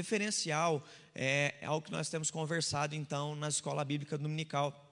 Referencial é, é algo que nós temos conversado então na escola bíblica dominical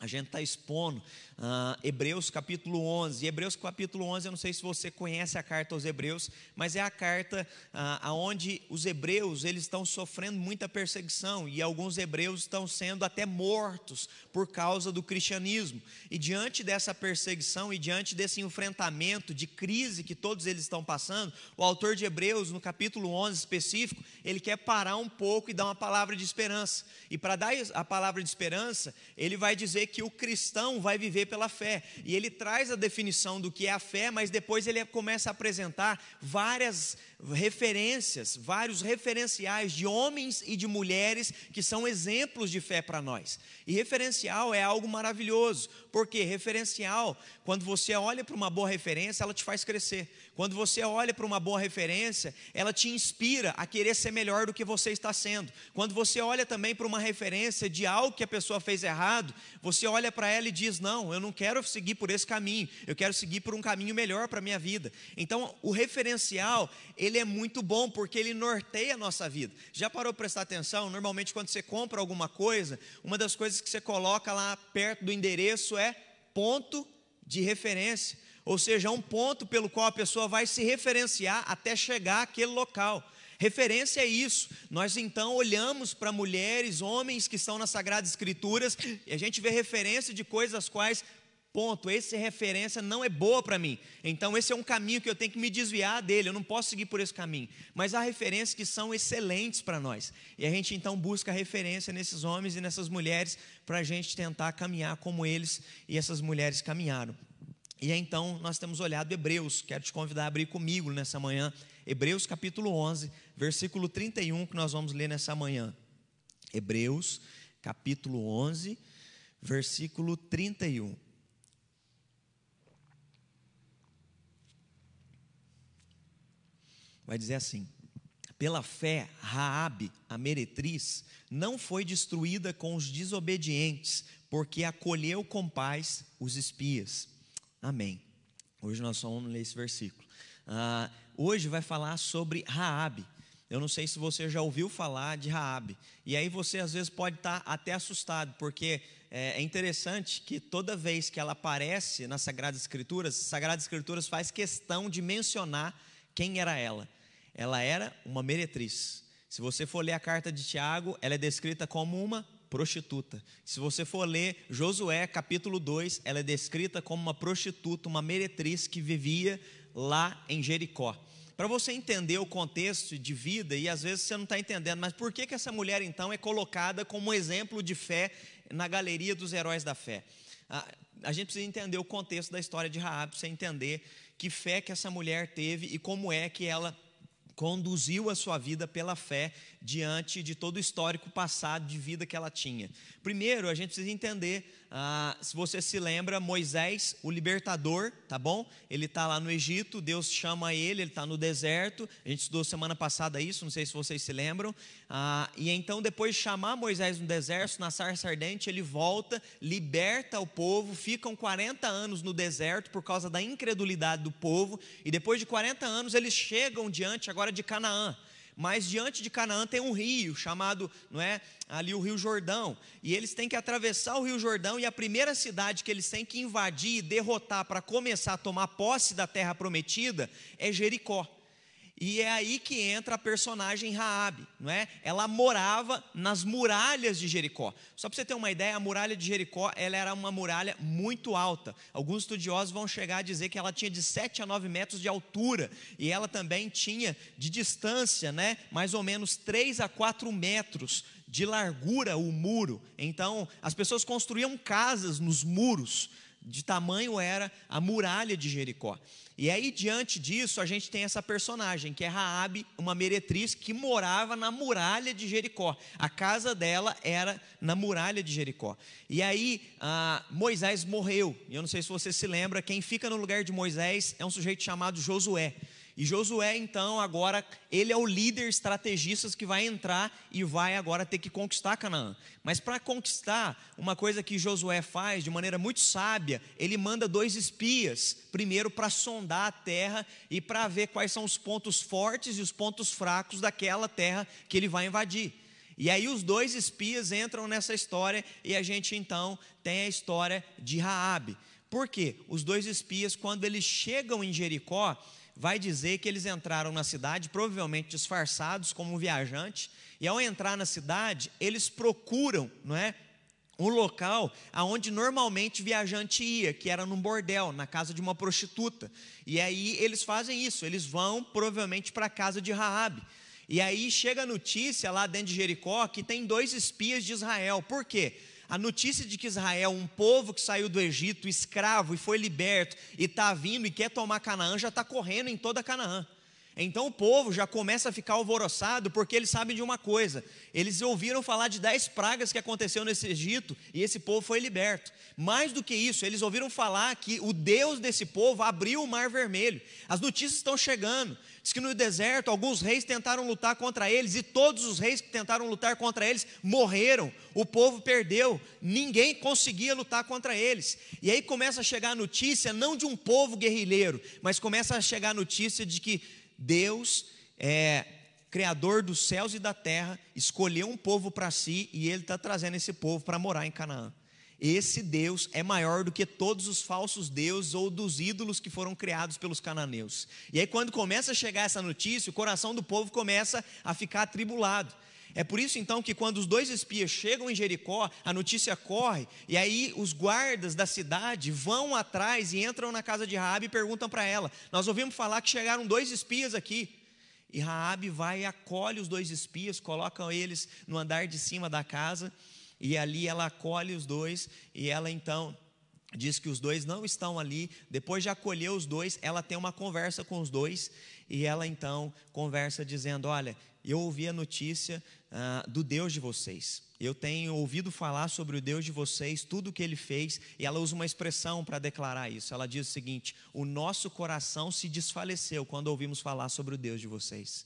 a gente está expondo uh, Hebreus capítulo 11. E Hebreus capítulo 11, eu não sei se você conhece a carta aos Hebreus, mas é a carta uh, onde os hebreus eles estão sofrendo muita perseguição e alguns hebreus estão sendo até mortos por causa do cristianismo. E diante dessa perseguição e diante desse enfrentamento de crise que todos eles estão passando, o autor de Hebreus, no capítulo 11 específico, ele quer parar um pouco e dar uma palavra de esperança. E para dar a palavra de esperança, ele vai dizer que o cristão vai viver pela fé. E ele traz a definição do que é a fé, mas depois ele começa a apresentar várias referências, vários referenciais de homens e de mulheres que são exemplos de fé para nós. E referencial é algo maravilhoso, porque referencial, quando você olha para uma boa referência, ela te faz crescer. Quando você olha para uma boa referência, ela te inspira a querer ser melhor do que você está sendo. Quando você olha também para uma referência de algo que a pessoa fez errado, você olha para ela e diz: Não, eu não quero seguir por esse caminho, eu quero seguir por um caminho melhor para a minha vida. Então, o referencial, ele é muito bom porque ele norteia a nossa vida. Já parou para prestar atenção? Normalmente, quando você compra alguma coisa, uma das coisas que você coloca lá perto do endereço é ponto de referência, ou seja, um ponto pelo qual a pessoa vai se referenciar até chegar àquele local. Referência é isso. Nós então olhamos para mulheres, homens que estão nas Sagradas Escrituras e a gente vê referência de coisas quais Ponto, essa referência não é boa para mim. Então, esse é um caminho que eu tenho que me desviar dele, eu não posso seguir por esse caminho. Mas há referências que são excelentes para nós. E a gente então busca referência nesses homens e nessas mulheres para a gente tentar caminhar como eles e essas mulheres caminharam. E então nós temos olhado Hebreus, quero te convidar a abrir comigo nessa manhã, Hebreus capítulo 11, versículo 31, que nós vamos ler nessa manhã. Hebreus capítulo 11, versículo 31. Vai dizer assim: pela fé, Raabe, a meretriz, não foi destruída com os desobedientes, porque acolheu com paz os espias. Amém. Hoje nós só vamos ler esse versículo. Ah, hoje vai falar sobre Raabe. Eu não sei se você já ouviu falar de Raabe. E aí você às vezes pode estar até assustado, porque é, é interessante que toda vez que ela aparece nas Sagradas Escrituras, as Sagradas Escrituras faz questão de mencionar quem era ela ela era uma meretriz. Se você for ler a carta de Tiago, ela é descrita como uma prostituta. Se você for ler Josué capítulo 2, ela é descrita como uma prostituta, uma meretriz que vivia lá em Jericó. Para você entender o contexto de vida, e às vezes você não está entendendo, mas por que, que essa mulher então é colocada como exemplo de fé na galeria dos heróis da fé? A, a gente precisa entender o contexto da história de Raab, para você entender que fé que essa mulher teve e como é que ela conduziu a sua vida pela fé diante de todo o histórico passado de vida que ela tinha. Primeiro, a gente precisa entender ah, se você se lembra, Moisés, o libertador, tá bom? Ele está lá no Egito, Deus chama ele, ele está no deserto. A gente estudou semana passada isso, não sei se vocês se lembram. Ah, e então, depois de chamar Moisés no deserto, na sarça ardente, ele volta, liberta o povo, ficam 40 anos no deserto por causa da incredulidade do povo, e depois de 40 anos eles chegam diante agora de Canaã mas diante de Canaã tem um rio chamado, não é, ali o Rio Jordão, e eles têm que atravessar o Rio Jordão e a primeira cidade que eles têm que invadir e derrotar para começar a tomar posse da terra prometida é Jericó. E é aí que entra a personagem Raabe, não é? Ela morava nas muralhas de Jericó. Só para você ter uma ideia, a muralha de Jericó, ela era uma muralha muito alta. Alguns estudiosos vão chegar a dizer que ela tinha de 7 a 9 metros de altura e ela também tinha de distância, né, mais ou menos 3 a 4 metros de largura o muro. Então, as pessoas construíam casas nos muros de tamanho era a muralha de Jericó. E aí diante disso a gente tem essa personagem que é Raabe, uma meretriz que morava na muralha de Jericó. A casa dela era na muralha de Jericó. E aí ah, Moisés morreu. E eu não sei se você se lembra, quem fica no lugar de Moisés é um sujeito chamado Josué. E Josué, então, agora, ele é o líder estrategista que vai entrar e vai agora ter que conquistar Canaã. Mas para conquistar, uma coisa que Josué faz de maneira muito sábia, ele manda dois espias, primeiro para sondar a terra e para ver quais são os pontos fortes e os pontos fracos daquela terra que ele vai invadir. E aí os dois espias entram nessa história e a gente então tem a história de Raabe. Por quê? Os dois espias, quando eles chegam em Jericó, vai dizer que eles entraram na cidade, provavelmente disfarçados como viajante, e ao entrar na cidade, eles procuram, não é? Um local aonde normalmente viajante ia, que era num bordel, na casa de uma prostituta. E aí eles fazem isso, eles vão provavelmente para a casa de Raabe. E aí chega a notícia lá dentro de Jericó que tem dois espias de Israel. Por quê? A notícia de que Israel, um povo que saiu do Egito escravo e foi liberto e está vindo e quer tomar Canaã, já está correndo em toda Canaã. Então o povo já começa a ficar alvoroçado porque eles sabem de uma coisa: eles ouviram falar de dez pragas que aconteceu nesse Egito e esse povo foi liberto. Mais do que isso, eles ouviram falar que o Deus desse povo abriu o mar vermelho. As notícias estão chegando. Diz que no deserto alguns reis tentaram lutar contra eles e todos os reis que tentaram lutar contra eles morreram. O povo perdeu, ninguém conseguia lutar contra eles. E aí começa a chegar a notícia não de um povo guerrilheiro, mas começa a chegar a notícia de que Deus é criador dos céus e da terra, escolheu um povo para si e ele está trazendo esse povo para morar em Canaã. Esse Deus é maior do que todos os falsos deuses ou dos ídolos que foram criados pelos cananeus. E aí, quando começa a chegar essa notícia, o coração do povo começa a ficar atribulado. É por isso então que quando os dois espias chegam em Jericó, a notícia corre, e aí os guardas da cidade vão atrás e entram na casa de Raabe e perguntam para ela: "Nós ouvimos falar que chegaram dois espias aqui". E Raabe vai e acolhe os dois espias, coloca eles no andar de cima da casa e ali ela acolhe os dois e ela então diz que os dois não estão ali. Depois de acolher os dois, ela tem uma conversa com os dois e ela então conversa dizendo: Olha, eu ouvi a notícia ah, do Deus de vocês. Eu tenho ouvido falar sobre o Deus de vocês, tudo o que ele fez, e ela usa uma expressão para declarar isso. Ela diz o seguinte: O nosso coração se desfaleceu quando ouvimos falar sobre o Deus de vocês.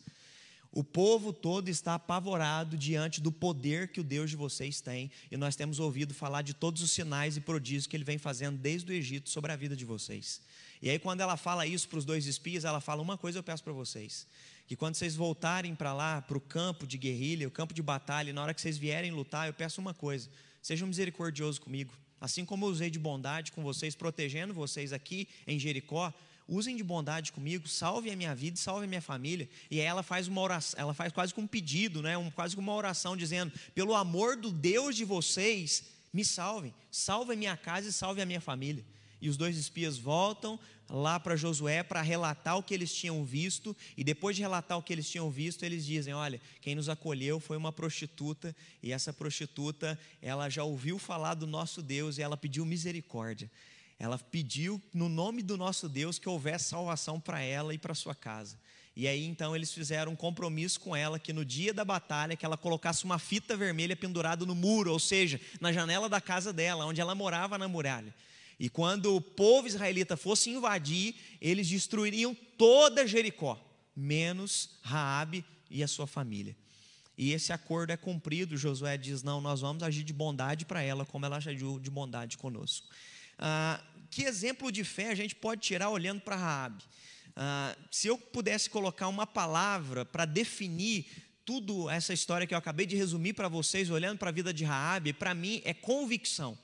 O povo todo está apavorado diante do poder que o Deus de vocês tem, e nós temos ouvido falar de todos os sinais e prodígios que ele vem fazendo desde o Egito sobre a vida de vocês. E aí, quando ela fala isso para os dois espias, ela fala: Uma coisa eu peço para vocês, que quando vocês voltarem para lá, para o campo de guerrilha, o campo de batalha, na hora que vocês vierem lutar, eu peço uma coisa: sejam misericordiosos comigo. Assim como eu usei de bondade com vocês, protegendo vocês aqui em Jericó, usem de bondade comigo, salve a minha vida, salve a minha família. E ela faz uma oração, ela faz quase como um pedido, né? um, quase como uma oração, dizendo: pelo amor do Deus de vocês, me salvem, salve a minha casa e salve a minha família. E os dois espias voltam lá para Josué para relatar o que eles tinham visto, e depois de relatar o que eles tinham visto, eles dizem: Olha, quem nos acolheu foi uma prostituta, e essa prostituta, ela já ouviu falar do nosso Deus e ela pediu misericórdia. Ela pediu, no nome do nosso Deus, que houvesse salvação para ela e para sua casa. E aí então eles fizeram um compromisso com ela que no dia da batalha que ela colocasse uma fita vermelha pendurada no muro, ou seja, na janela da casa dela, onde ela morava na muralha. E quando o povo israelita fosse invadir, eles destruiriam toda Jericó, menos Raabe e a sua família. E esse acordo é cumprido. Josué diz: "Não, nós vamos agir de bondade para ela, como ela agiu de bondade conosco". Ah, que exemplo de fé a gente pode tirar olhando para Raabe? Ah, se eu pudesse colocar uma palavra para definir tudo essa história que eu acabei de resumir para vocês, olhando para a vida de Raabe, para mim é convicção.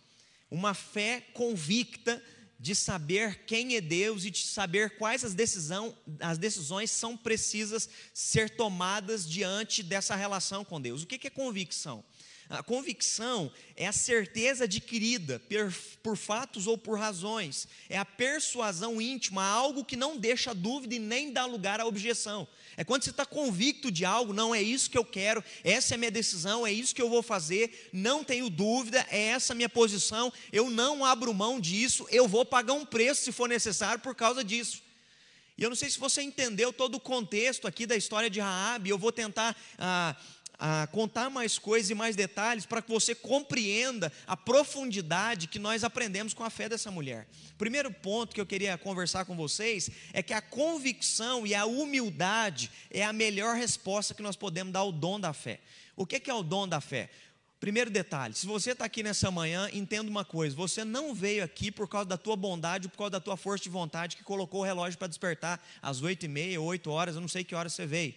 Uma fé convicta de saber quem é Deus e de saber quais as, decisão, as decisões são precisas ser tomadas diante dessa relação com Deus. O que é convicção? A convicção é a certeza adquirida por, fatos ou por razões, é a persuasão íntima, algo que não deixa dúvida e nem dá lugar à objeção. É quando você está convicto de algo, não é isso que eu quero, essa é a minha decisão, é isso que eu vou fazer, não tenho dúvida, é essa a minha posição, eu não abro mão disso, eu vou pagar um preço se for necessário por causa disso. E eu não sei se você entendeu todo o contexto aqui da história de Raabe, eu vou tentar. Ah, a contar mais coisas e mais detalhes para que você compreenda a profundidade que nós aprendemos com a fé dessa mulher. Primeiro ponto que eu queria conversar com vocês é que a convicção e a humildade é a melhor resposta que nós podemos dar ao dom da fé. O que é o dom da fé? Primeiro detalhe, se você está aqui nessa manhã, entenda uma coisa: você não veio aqui por causa da tua bondade, por causa da tua força de vontade que colocou o relógio para despertar às oito e meia, oito horas, eu não sei que horas você veio.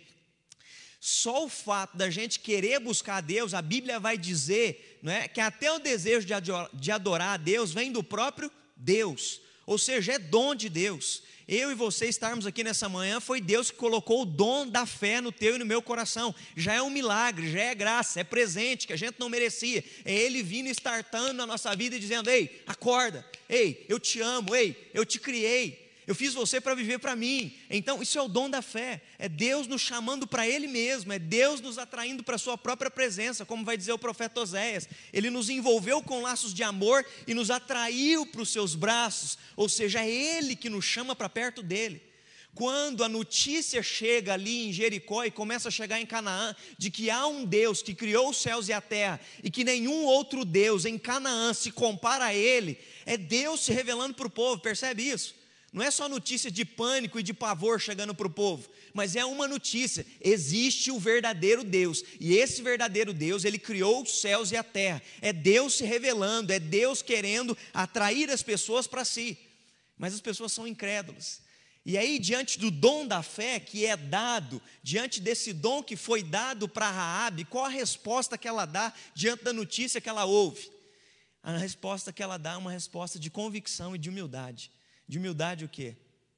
Só o fato da gente querer buscar a Deus, a Bíblia vai dizer não é, que até o desejo de adorar a Deus vem do próprio Deus, ou seja, é dom de Deus. Eu e você estarmos aqui nessa manhã foi Deus que colocou o dom da fé no teu e no meu coração. Já é um milagre, já é graça, é presente que a gente não merecia. É Ele vindo startando na nossa vida e dizendo: Ei, acorda, ei, eu te amo, ei, eu te criei, eu fiz você para viver para mim. Então, isso é o dom da fé. É Deus nos chamando para Ele mesmo. É Deus nos atraindo para a Sua própria presença, como vai dizer o profeta Oséias. Ele nos envolveu com laços de amor e nos atraiu para os seus braços. Ou seja, é Ele que nos chama para perto dele. Quando a notícia chega ali em Jericó e começa a chegar em Canaã, de que há um Deus que criou os céus e a terra, e que nenhum outro Deus em Canaã se compara a Ele, é Deus se revelando para o povo, percebe isso? Não é só notícia de pânico e de pavor chegando para o povo, mas é uma notícia: existe o verdadeiro Deus, e esse verdadeiro Deus, ele criou os céus e a terra. É Deus se revelando, é Deus querendo atrair as pessoas para si. Mas as pessoas são incrédulas. E aí, diante do dom da fé que é dado, diante desse dom que foi dado para Raabe, qual a resposta que ela dá diante da notícia que ela ouve? A resposta que ela dá é uma resposta de convicção e de humildade. De humildade o quê?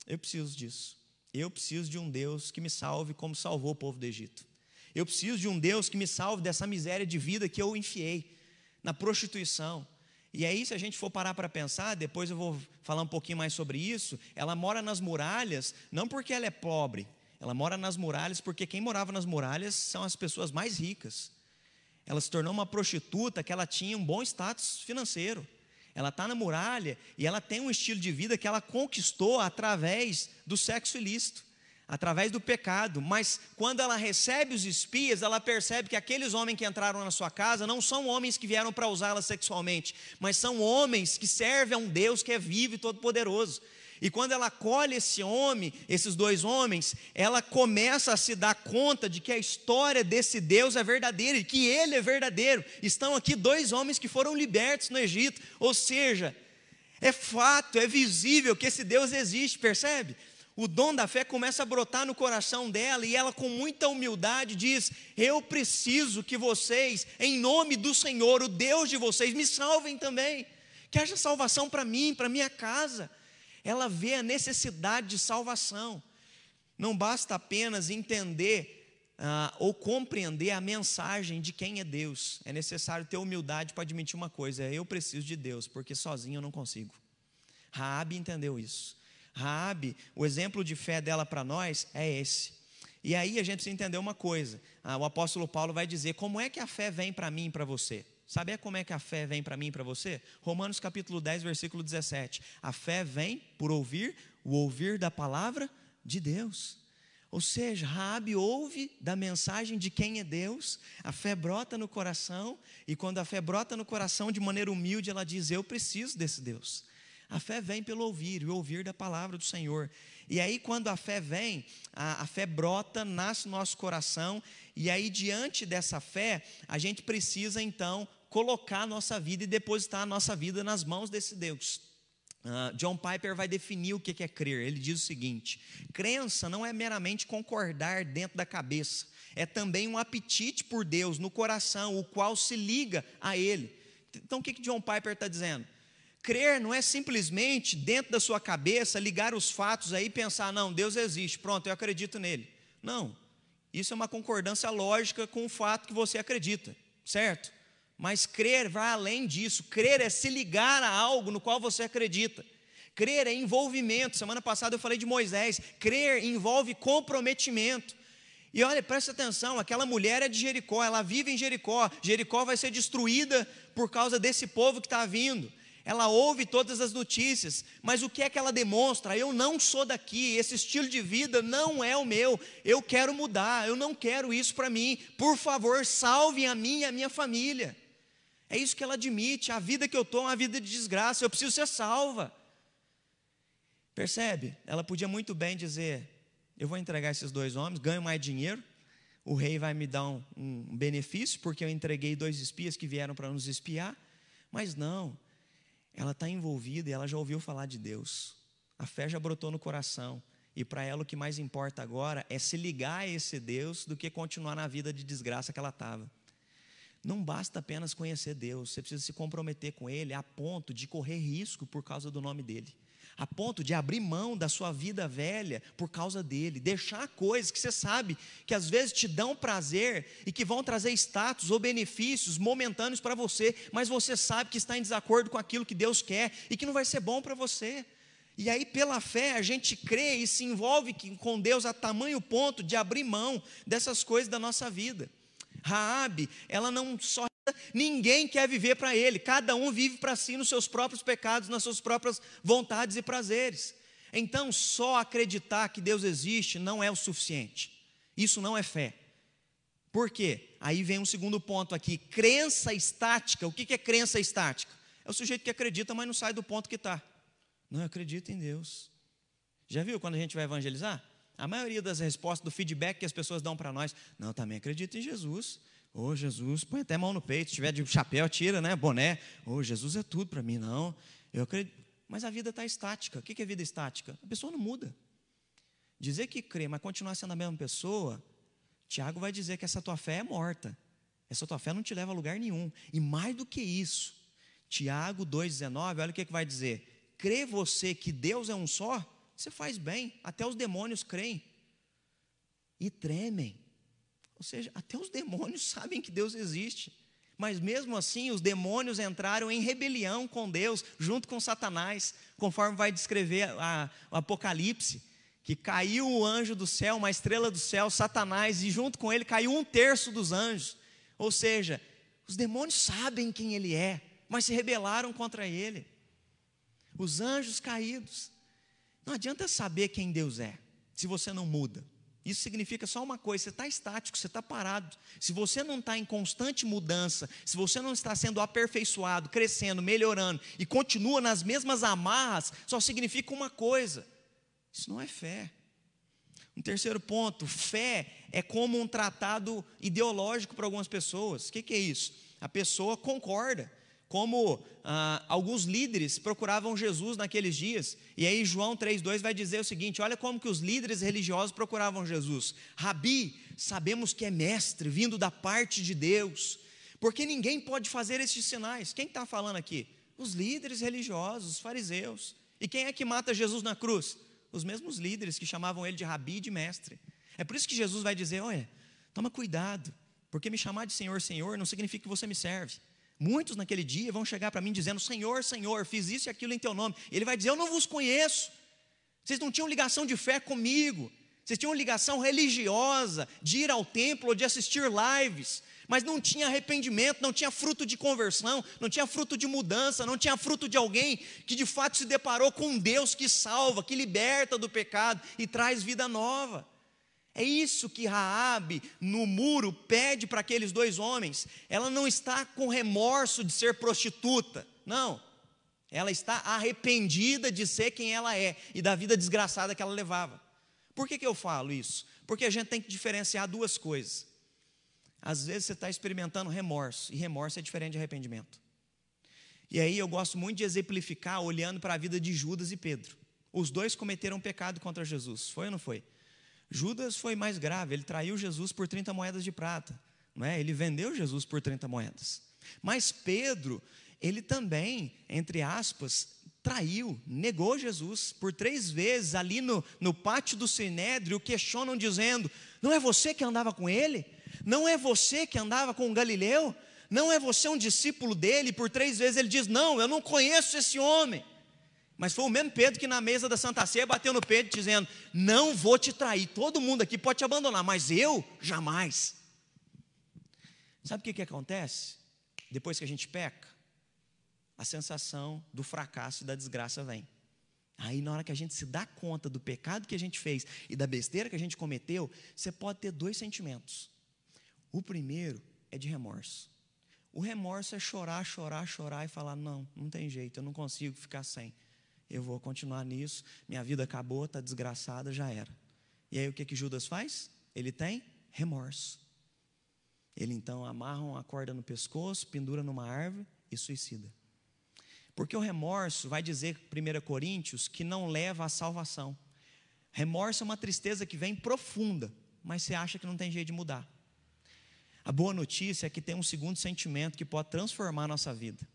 Eu preciso disso. Eu preciso de um Deus que me salve como salvou o povo do Egito. Eu preciso de um Deus que me salve dessa miséria de vida que eu enfiei na prostituição. E aí, se a gente for parar para pensar, depois eu vou falar um pouquinho mais sobre isso. Ela mora nas muralhas, não porque ela é pobre, ela mora nas muralhas porque quem morava nas muralhas são as pessoas mais ricas. Ela se tornou uma prostituta que ela tinha um bom status financeiro ela está na muralha e ela tem um estilo de vida que ela conquistou através do sexo ilícito, através do pecado. Mas quando ela recebe os espias, ela percebe que aqueles homens que entraram na sua casa não são homens que vieram para usá-la sexualmente, mas são homens que servem a um Deus que é vivo e todo-poderoso. E quando ela acolhe esse homem, esses dois homens, ela começa a se dar conta de que a história desse Deus é verdadeira e que ele é verdadeiro. Estão aqui dois homens que foram libertos no Egito, ou seja, é fato, é visível que esse Deus existe, percebe? O dom da fé começa a brotar no coração dela e ela, com muita humildade, diz: Eu preciso que vocês, em nome do Senhor, o Deus de vocês, me salvem também. Que haja salvação para mim, para minha casa ela vê a necessidade de salvação. Não basta apenas entender ah, ou compreender a mensagem de quem é Deus. É necessário ter humildade para admitir uma coisa: é, eu preciso de Deus, porque sozinho eu não consigo. Raabe entendeu isso. Raabe, o exemplo de fé dela para nós é esse. E aí a gente precisa entender uma coisa. Ah, o apóstolo Paulo vai dizer como é que a fé vem para mim e para você. Sabe como é que a fé vem para mim e para você? Romanos capítulo 10, versículo 17. A fé vem por ouvir o ouvir da palavra de Deus. Ou seja, Raabe ouve da mensagem de quem é Deus, a fé brota no coração, e quando a fé brota no coração de maneira humilde, ela diz: Eu preciso desse Deus. A fé vem pelo ouvir, e ouvir da palavra do Senhor. E aí, quando a fé vem, a, a fé brota, nasce no nosso coração, e aí, diante dessa fé, a gente precisa então colocar a nossa vida e depositar a nossa vida nas mãos desse Deus. Uh, John Piper vai definir o que é crer. Ele diz o seguinte: crença não é meramente concordar dentro da cabeça, é também um apetite por Deus no coração, o qual se liga a Ele. Então, o que, que John Piper está dizendo? Crer não é simplesmente dentro da sua cabeça ligar os fatos aí e pensar, não, Deus existe, pronto, eu acredito nele. Não, isso é uma concordância lógica com o fato que você acredita, certo? Mas crer vai além disso. Crer é se ligar a algo no qual você acredita. Crer é envolvimento. Semana passada eu falei de Moisés. Crer envolve comprometimento. E olha, presta atenção: aquela mulher é de Jericó, ela vive em Jericó. Jericó vai ser destruída por causa desse povo que está vindo. ela ouve todas as notícias, mas o que é que ela demonstra? Eu não sou daqui, esse estilo de vida não é o meu, eu quero mudar, eu não quero isso para mim, por favor, salve a mim e a minha família. É isso que ela admite, a vida que eu estou é uma vida de desgraça, eu preciso ser salva. Percebe? Ela podia muito bem dizer: eu vou entregar esses dois homens, ganho mais dinheiro, o rei vai me dar um, um benefício, porque eu entreguei dois espias que vieram para nos espiar, mas não, ela está envolvida e ela já ouviu falar de Deus. A fé já brotou no coração. E para ela o que mais importa agora é se ligar a esse Deus do que continuar na vida de desgraça que ela estava. Não basta apenas conhecer Deus, você precisa se comprometer com Ele a ponto de correr risco por causa do nome dEle a ponto de abrir mão da sua vida velha por causa dele, deixar coisas que você sabe que às vezes te dão prazer e que vão trazer status ou benefícios momentâneos para você, mas você sabe que está em desacordo com aquilo que Deus quer e que não vai ser bom para você. E aí, pela fé, a gente crê e se envolve com Deus a tamanho ponto de abrir mão dessas coisas da nossa vida. Raabe, ela não só Ninguém quer viver para ele, cada um vive para si nos seus próprios pecados, nas suas próprias vontades e prazeres. Então, só acreditar que Deus existe não é o suficiente. Isso não é fé. Por quê? Aí vem um segundo ponto aqui: crença estática. O que é crença estática? É o sujeito que acredita, mas não sai do ponto que está. Não acredita em Deus. Já viu quando a gente vai evangelizar? A maioria das respostas, do feedback que as pessoas dão para nós, não, também acredito em Jesus. Ô oh, Jesus, põe até mão no peito, se tiver de chapéu, tira, né? Boné. Ô oh, Jesus é tudo para mim, não. Eu acredito. Mas a vida está estática. O que é vida estática? A pessoa não muda. Dizer que crê, mas continuar sendo a mesma pessoa, Tiago vai dizer que essa tua fé é morta. Essa tua fé não te leva a lugar nenhum. E mais do que isso, Tiago 2,19, olha o que, que vai dizer. Crê você que Deus é um só, você faz bem. Até os demônios creem. E tremem. Ou seja, até os demônios sabem que Deus existe. Mas mesmo assim, os demônios entraram em rebelião com Deus, junto com Satanás, conforme vai descrever a, o Apocalipse, que caiu o anjo do céu, uma estrela do céu, Satanás, e junto com ele caiu um terço dos anjos. Ou seja, os demônios sabem quem ele é, mas se rebelaram contra ele. Os anjos caídos. Não adianta saber quem Deus é, se você não muda. Isso significa só uma coisa: você está estático, você está parado. Se você não está em constante mudança, se você não está sendo aperfeiçoado, crescendo, melhorando e continua nas mesmas amarras, só significa uma coisa: isso não é fé. Um terceiro ponto: fé é como um tratado ideológico para algumas pessoas. O que, que é isso? A pessoa concorda como ah, alguns líderes procuravam Jesus naqueles dias. E aí João 3,2 vai dizer o seguinte: olha como que os líderes religiosos procuravam Jesus. Rabi, sabemos que é mestre, vindo da parte de Deus, porque ninguém pode fazer estes sinais. Quem está falando aqui? Os líderes religiosos, os fariseus. E quem é que mata Jesus na cruz? Os mesmos líderes que chamavam ele de rabi e de mestre. É por isso que Jesus vai dizer: olha, toma cuidado, porque me chamar de Senhor, Senhor não significa que você me serve. Muitos naquele dia vão chegar para mim dizendo: Senhor, Senhor, fiz isso e aquilo em teu nome. Ele vai dizer: Eu não vos conheço. Vocês não tinham ligação de fé comigo. Vocês tinham ligação religiosa de ir ao templo ou de assistir lives, mas não tinha arrependimento, não tinha fruto de conversão, não tinha fruto de mudança, não tinha fruto de alguém que de fato se deparou com um Deus que salva, que liberta do pecado e traz vida nova. É isso que Raabe no muro pede para aqueles dois homens. Ela não está com remorso de ser prostituta, não. Ela está arrependida de ser quem ela é e da vida desgraçada que ela levava. Por que, que eu falo isso? Porque a gente tem que diferenciar duas coisas. Às vezes você está experimentando remorso, e remorso é diferente de arrependimento. E aí eu gosto muito de exemplificar olhando para a vida de Judas e Pedro. Os dois cometeram pecado contra Jesus, foi ou não foi? Judas foi mais grave, ele traiu Jesus por 30 moedas de prata, não é? Ele vendeu Jesus por 30 moedas. Mas Pedro, ele também, entre aspas, traiu, negou Jesus por três vezes ali no, no pátio do Sinédrio, questionam dizendo: Não é você que andava com ele? Não é você que andava com o Galileu? Não é você um discípulo dele? Por três vezes ele diz: Não, eu não conheço esse homem. Mas foi o mesmo Pedro que na mesa da Santa Ceia bateu no Pedro dizendo: Não vou te trair, todo mundo aqui pode te abandonar, mas eu jamais. Sabe o que, que acontece? Depois que a gente peca, a sensação do fracasso e da desgraça vem. Aí, na hora que a gente se dá conta do pecado que a gente fez e da besteira que a gente cometeu, você pode ter dois sentimentos. O primeiro é de remorso. O remorso é chorar, chorar, chorar e falar: não, não tem jeito, eu não consigo ficar sem. Eu vou continuar nisso, minha vida acabou, está desgraçada, já era. E aí o que, que Judas faz? Ele tem remorso. Ele então amarra uma corda no pescoço, pendura numa árvore e suicida. Porque o remorso, vai dizer 1 Coríntios, que não leva à salvação. Remorso é uma tristeza que vem profunda, mas você acha que não tem jeito de mudar. A boa notícia é que tem um segundo sentimento que pode transformar a nossa vida: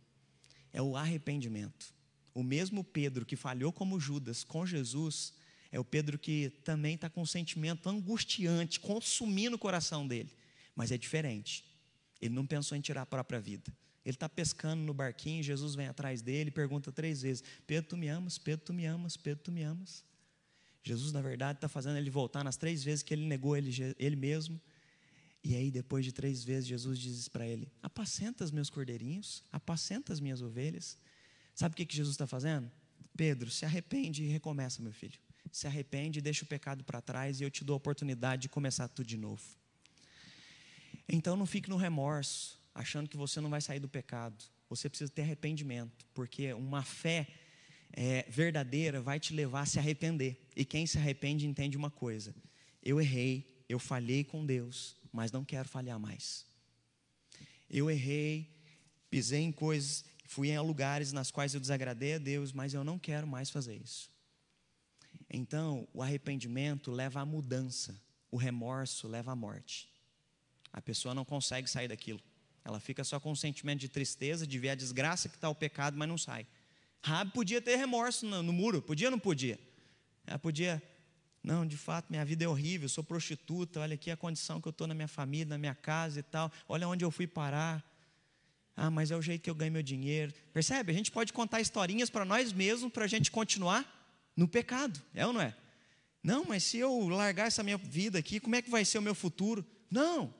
é o arrependimento. O mesmo Pedro que falhou como Judas com Jesus, é o Pedro que também está com um sentimento angustiante, consumindo o coração dele, mas é diferente. Ele não pensou em tirar a própria vida. Ele está pescando no barquinho, Jesus vem atrás dele e pergunta três vezes: Pedro, tu me amas? Pedro, tu me amas? Pedro, tu me amas? Jesus, na verdade, está fazendo ele voltar nas três vezes que ele negou ele, ele mesmo. E aí, depois de três vezes, Jesus diz para ele: Apacenta os meus cordeirinhos, apacenta as minhas ovelhas. Sabe o que, Jesus está fazendo? Pedro, se arrepende e recomeça, meu filho. Se arrepende e deixa o pecado para trás e eu te dou a oportunidade de começar tudo de novo. Então não fique no remorso, achando que você não vai sair do pecado. Você precisa ter arrependimento, porque uma fé é, verdadeira vai te levar a se arrepender. E quem se arrepende entende uma coisa: eu errei, eu falhei com Deus, mas não quero falhar mais. Eu errei, pisei em coisas, fui em lugares nas quais eu desagradei a Deus, mas eu não quero mais fazer isso. Então, o arrependimento leva à mudança, o remorso leva à morte. A pessoa não consegue sair daquilo. Ela fica só com um sentimento de tristeza, de ver a desgraça que está o pecado, mas não sai. Rabi podia ter remorso no, no muro, podia ou não podia? Ela podia, não, de fato, minha vida é horrível, sou prostituta, olha aqui a condição que eu estou na minha família, na minha casa e tal, olha onde eu fui parar. Ah, mas é o jeito que eu ganho meu dinheiro. Percebe? A gente pode contar historinhas para nós mesmos para a gente continuar no pecado, é ou não é? Não, mas se eu largar essa minha vida aqui, como é que vai ser o meu futuro? Não,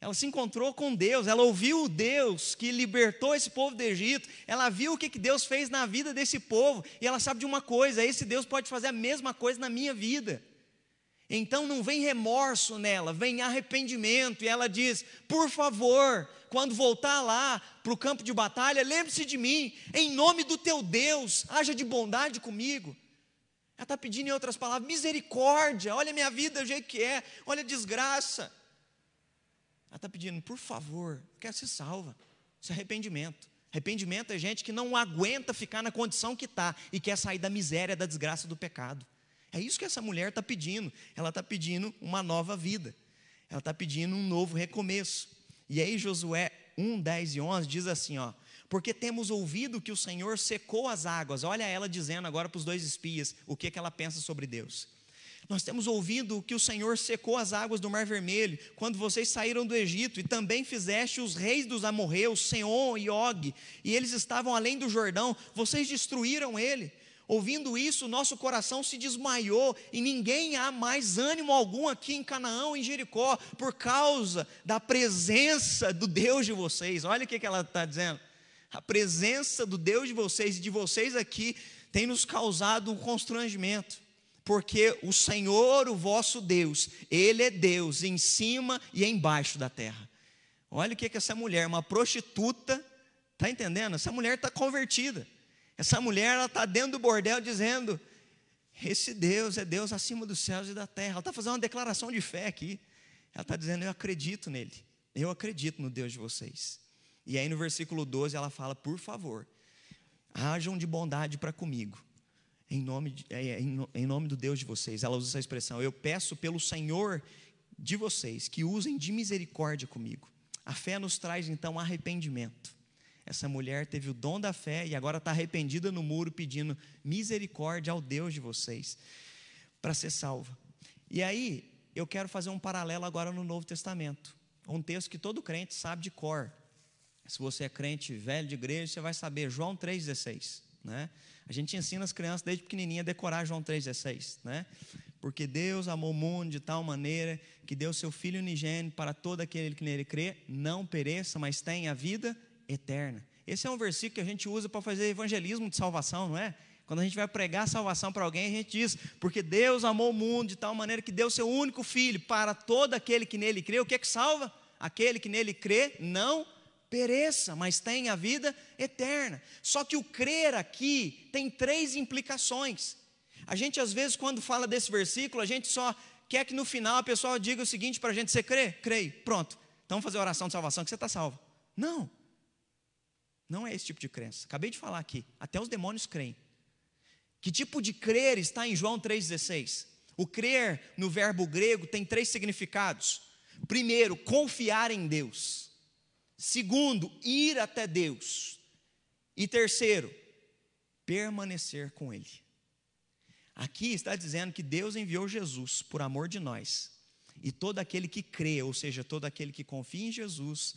ela se encontrou com Deus, ela ouviu o Deus que libertou esse povo do Egito, ela viu o que Deus fez na vida desse povo, e ela sabe de uma coisa: esse Deus pode fazer a mesma coisa na minha vida. Então não vem remorso nela, vem arrependimento, e ela diz: por favor, quando voltar lá para o campo de batalha, lembre-se de mim, em nome do teu Deus, haja de bondade comigo. Ela está pedindo, em outras palavras, misericórdia, olha a minha vida, o jeito que é, olha a desgraça. Ela está pedindo, por favor, quer se salva. Isso é arrependimento. Arrependimento é gente que não aguenta ficar na condição que está e quer sair da miséria, da desgraça do pecado. É isso que essa mulher está pedindo. Ela está pedindo uma nova vida. Ela está pedindo um novo recomeço. E aí, Josué 1, 10 e 11 diz assim: ó, porque temos ouvido que o Senhor secou as águas. Olha ela dizendo agora para os dois espias o que, que ela pensa sobre Deus. Nós temos ouvido que o Senhor secou as águas do Mar Vermelho, quando vocês saíram do Egito, e também fizeste os reis dos amorreus, Seom e Og, e eles estavam além do Jordão, vocês destruíram ele. Ouvindo isso, nosso coração se desmaiou, e ninguém há mais ânimo algum aqui em Canaã, em Jericó, por causa da presença do Deus de vocês. Olha o que ela está dizendo. A presença do Deus de vocês e de vocês aqui tem nos causado um constrangimento porque o Senhor, o vosso Deus, Ele é Deus em cima e embaixo da terra. Olha o que, que essa mulher, uma prostituta, está entendendo? Essa mulher está convertida. Essa mulher ela está dentro do bordel dizendo: Esse Deus é Deus acima dos céus e da terra. Ela está fazendo uma declaração de fé aqui. Ela está dizendo: Eu acredito nele. Eu acredito no Deus de vocês. E aí no versículo 12 ela fala: Por favor, hajam de bondade para comigo em nome, de, é, em nome do Deus de vocês. Ela usa essa expressão. Eu peço pelo Senhor de vocês que usem de misericórdia comigo. A fé nos traz então arrependimento. Essa mulher teve o dom da fé e agora está arrependida no muro pedindo misericórdia ao Deus de vocês para ser salva. E aí, eu quero fazer um paralelo agora no Novo Testamento. Um texto que todo crente sabe de cor. Se você é crente velho de igreja, você vai saber, João 3,16. Né? A gente ensina as crianças desde pequenininha a decorar João 3,16, né? Porque Deus amou o mundo de tal maneira que deu seu Filho unigênito para todo aquele que nele crê, não pereça, mas tenha a vida eterna. Esse é um versículo que a gente usa para fazer evangelismo de salvação, não é? Quando a gente vai pregar salvação para alguém, a gente diz: porque Deus amou o mundo de tal maneira que deu seu único filho para todo aquele que nele crê. O que é que salva? Aquele que nele crê não pereça, mas tenha a vida eterna. Só que o crer aqui tem três implicações. A gente, às vezes, quando fala desse versículo, a gente só quer que no final a pessoa diga o seguinte para a gente: você crê? Creio. Pronto. Então vamos fazer a oração de salvação que você está salvo. Não. Não é esse tipo de crença. Acabei de falar aqui. Até os demônios creem. Que tipo de crer está em João 3,16? O crer no verbo grego tem três significados. Primeiro, confiar em Deus. Segundo, ir até Deus. E terceiro, permanecer com Ele. Aqui está dizendo que Deus enviou Jesus por amor de nós. E todo aquele que crê, ou seja, todo aquele que confia em Jesus,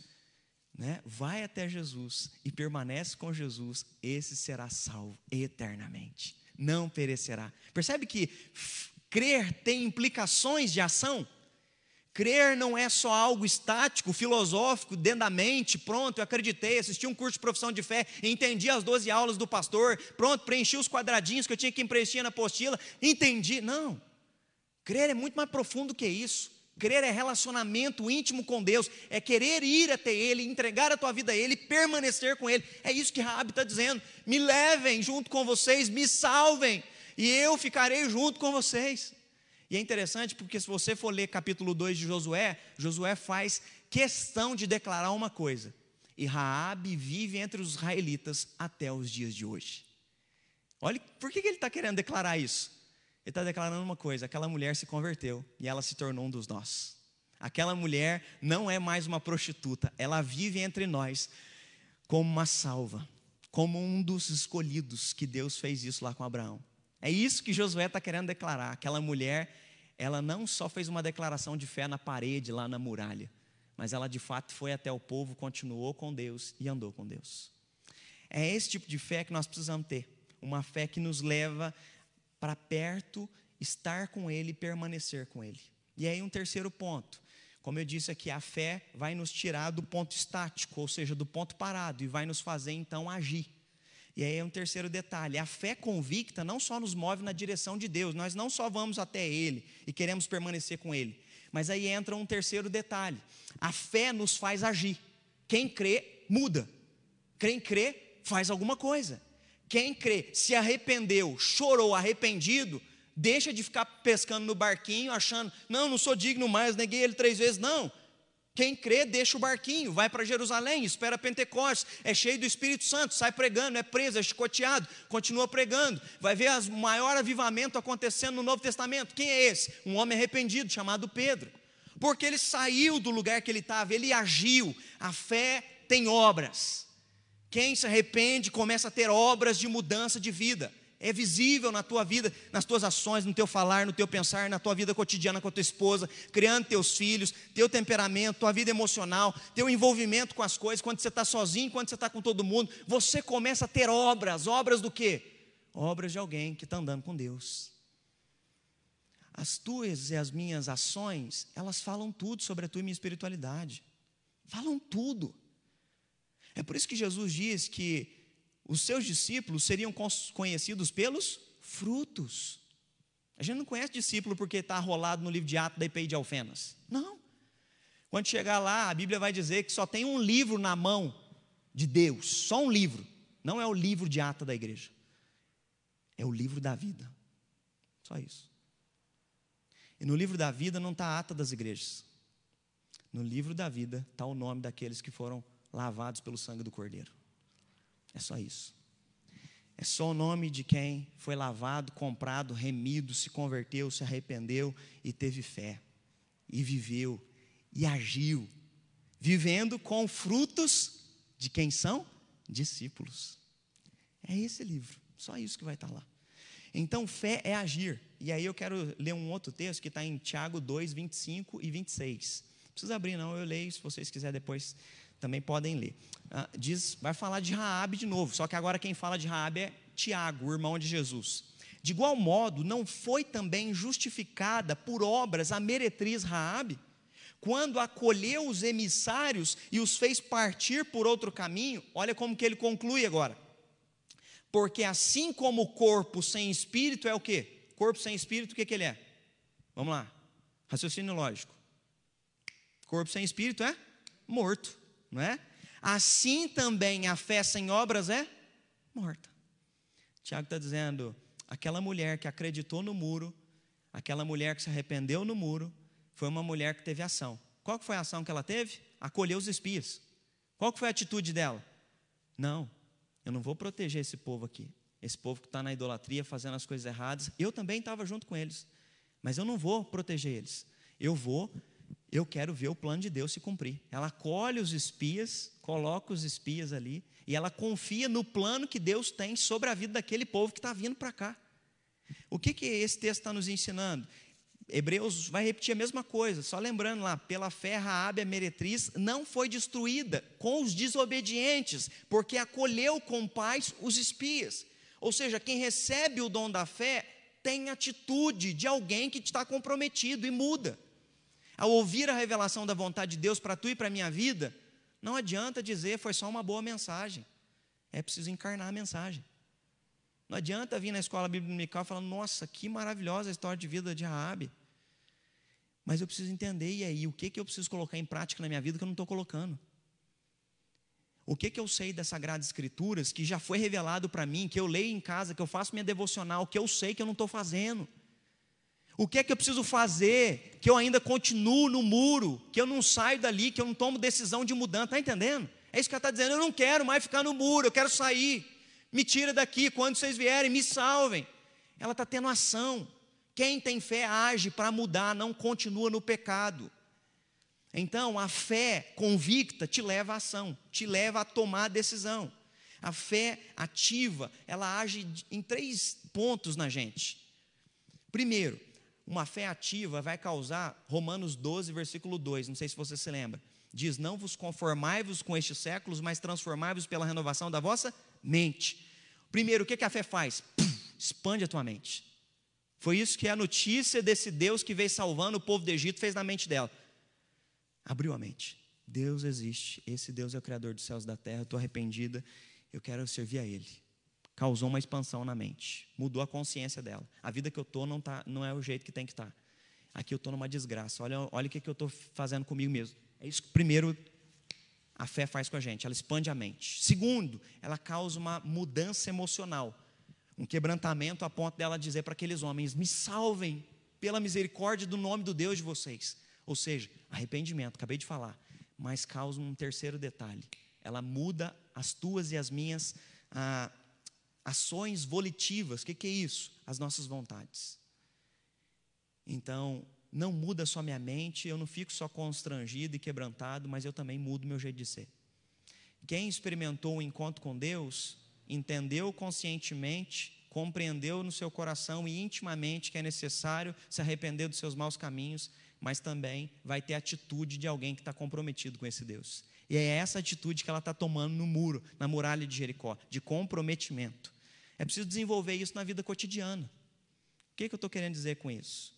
né, vai até Jesus e permanece com Jesus, esse será salvo eternamente não perecerá. Percebe que crer tem implicações de ação? Crer não é só algo estático, filosófico, dentro da mente, pronto, eu acreditei, assisti um curso de profissão de fé, entendi as 12 aulas do pastor, pronto, preenchi os quadradinhos que eu tinha que preencher na apostila, entendi. Não. Crer é muito mais profundo que isso. Crer é relacionamento íntimo com Deus, é querer ir até Ele, entregar a tua vida a Ele, permanecer com Ele. É isso que Rabi está dizendo. Me levem junto com vocês, me salvem, e eu ficarei junto com vocês. E é interessante porque se você for ler capítulo 2 de Josué, Josué faz questão de declarar uma coisa. E Raabe vive entre os israelitas até os dias de hoje. Olha, por que ele está querendo declarar isso? Ele está declarando uma coisa: aquela mulher se converteu e ela se tornou um dos nós. Aquela mulher não é mais uma prostituta, ela vive entre nós como uma salva, como um dos escolhidos que Deus fez isso lá com Abraão. É isso que Josué está querendo declarar. Aquela mulher, ela não só fez uma declaração de fé na parede, lá na muralha, mas ela de fato foi até o povo, continuou com Deus e andou com Deus. É esse tipo de fé que nós precisamos ter. Uma fé que nos leva para perto, estar com Ele e permanecer com Ele. E aí, um terceiro ponto. Como eu disse aqui, a fé vai nos tirar do ponto estático, ou seja, do ponto parado, e vai nos fazer então agir. E aí é um terceiro detalhe: a fé convicta não só nos move na direção de Deus, nós não só vamos até Ele e queremos permanecer com Ele, mas aí entra um terceiro detalhe: a fé nos faz agir. Quem crê, muda. Quem crê, faz alguma coisa. Quem crê, se arrependeu, chorou arrependido, deixa de ficar pescando no barquinho, achando, não, não sou digno mais, neguei ele três vezes. Não. Quem crê, deixa o barquinho, vai para Jerusalém, espera Pentecostes, é cheio do Espírito Santo, sai pregando, é preso, é chicoteado, continua pregando, vai ver o maior avivamento acontecendo no Novo Testamento. Quem é esse? Um homem arrependido chamado Pedro, porque ele saiu do lugar que ele estava, ele agiu. A fé tem obras. Quem se arrepende começa a ter obras de mudança de vida. É visível na tua vida, nas tuas ações, no teu falar, no teu pensar, na tua vida cotidiana com a tua esposa, criando teus filhos, teu temperamento, tua vida emocional, teu envolvimento com as coisas, quando você está sozinho, quando você está com todo mundo, você começa a ter obras. Obras do quê? Obras de alguém que está andando com Deus. As tuas e as minhas ações, elas falam tudo sobre a tua e minha espiritualidade. Falam tudo. É por isso que Jesus diz que os seus discípulos seriam conhecidos pelos frutos. A gente não conhece discípulo porque está rolado no livro de Atos da IPI de Alfenas. Não. Quando chegar lá, a Bíblia vai dizer que só tem um livro na mão de Deus, só um livro. Não é o livro de ata da igreja. É o livro da vida. Só isso. E no livro da vida não está a ata das igrejas. No livro da vida está o nome daqueles que foram lavados pelo sangue do Cordeiro. É só isso. É só o nome de quem foi lavado, comprado, remido, se converteu, se arrependeu e teve fé, e viveu, e agiu, vivendo com frutos de quem são? Discípulos. É esse livro, só isso que vai estar lá. Então, fé é agir. E aí eu quero ler um outro texto que está em Tiago 2, 25 e 26. Não precisa abrir, não, eu leio, se vocês quiserem depois também podem ler. Ah, diz, vai falar de Raabe de novo, só que agora quem fala de Raabe é Tiago, o irmão de Jesus. De igual modo, não foi também justificada por obras a meretriz Raabe, quando acolheu os emissários e os fez partir por outro caminho, olha como que ele conclui agora. Porque assim como o corpo sem espírito é o quê? Corpo sem espírito, o que, que ele é? Vamos lá. Raciocínio lógico. Corpo sem espírito é morto, não é? Assim também a fé sem obras é morta. Tiago está dizendo: aquela mulher que acreditou no muro, aquela mulher que se arrependeu no muro, foi uma mulher que teve ação. Qual foi a ação que ela teve? Acolheu os espias. Qual foi a atitude dela? Não, eu não vou proteger esse povo aqui. Esse povo que está na idolatria, fazendo as coisas erradas. Eu também estava junto com eles. Mas eu não vou proteger eles. Eu vou, eu quero ver o plano de Deus se cumprir. Ela acolhe os espias, coloca os espias ali, e ela confia no plano que Deus tem sobre a vida daquele povo que está vindo para cá. O que, que esse texto está nos ensinando? Hebreus vai repetir a mesma coisa, só lembrando lá, pela fé Raabe a meretriz não foi destruída com os desobedientes, porque acolheu com paz os espias. Ou seja, quem recebe o dom da fé tem atitude de alguém que está comprometido e muda. Ao ouvir a revelação da vontade de Deus para tu e para a minha vida, não adianta dizer foi só uma boa mensagem. É preciso encarnar a mensagem. Não adianta vir na escola bíblica dominical falando, nossa, que maravilhosa a história de vida de Raabe. Mas eu preciso entender, e aí, o que, que eu preciso colocar em prática na minha vida que eu não estou colocando? O que, que eu sei das Sagradas Escrituras que já foi revelado para mim, que eu leio em casa, que eu faço minha devocional, que eu sei que eu não estou fazendo? O que é que eu preciso fazer que eu ainda continuo no muro, que eu não saio dali, que eu não tomo decisão de mudança? Está entendendo? É isso que ela está dizendo. Eu não quero mais ficar no muro, eu quero sair. Me tira daqui, quando vocês vierem, me salvem. Ela está tendo ação. Quem tem fé age para mudar, não continua no pecado. Então, a fé convicta te leva à ação, te leva a tomar a decisão. A fé ativa, ela age em três pontos na gente. Primeiro, uma fé ativa vai causar, Romanos 12, versículo 2, não sei se você se lembra, diz: Não vos conformai-vos com estes séculos, mas transformai-vos pela renovação da vossa mente. Primeiro, o que, a fé faz? Expande a tua mente. Foi isso que a notícia desse Deus que veio salvando o povo do Egito fez na mente dela. Abriu a mente. Deus existe, esse Deus é o Criador dos céus e da terra, estou arrependida, eu quero servir a Ele. Causou uma expansão na mente, mudou a consciência dela. A vida que eu estou não, tá, não é o jeito que tem que estar. Tá. Aqui eu estou numa desgraça, olha, olha o que, que eu estou fazendo comigo mesmo. É isso que primeiro a fé faz com a gente, ela expande a mente. Segundo, ela causa uma mudança emocional, um quebrantamento a ponto dela dizer para aqueles homens: me salvem pela misericórdia do nome do Deus de vocês. Ou seja, arrependimento, acabei de falar, mas causa um terceiro detalhe: ela muda as tuas e as minhas ah, ações volitivas. O que, que é isso? As nossas vontades. Então, não muda só minha mente, eu não fico só constrangido e quebrantado, mas eu também mudo meu jeito de ser. Quem experimentou o um encontro com Deus, entendeu conscientemente, compreendeu no seu coração e intimamente que é necessário se arrepender dos seus maus caminhos mas também vai ter atitude de alguém que está comprometido com esse Deus. E é essa atitude que ela está tomando no muro, na muralha de Jericó, de comprometimento. É preciso desenvolver isso na vida cotidiana. O que, que eu estou querendo dizer com isso?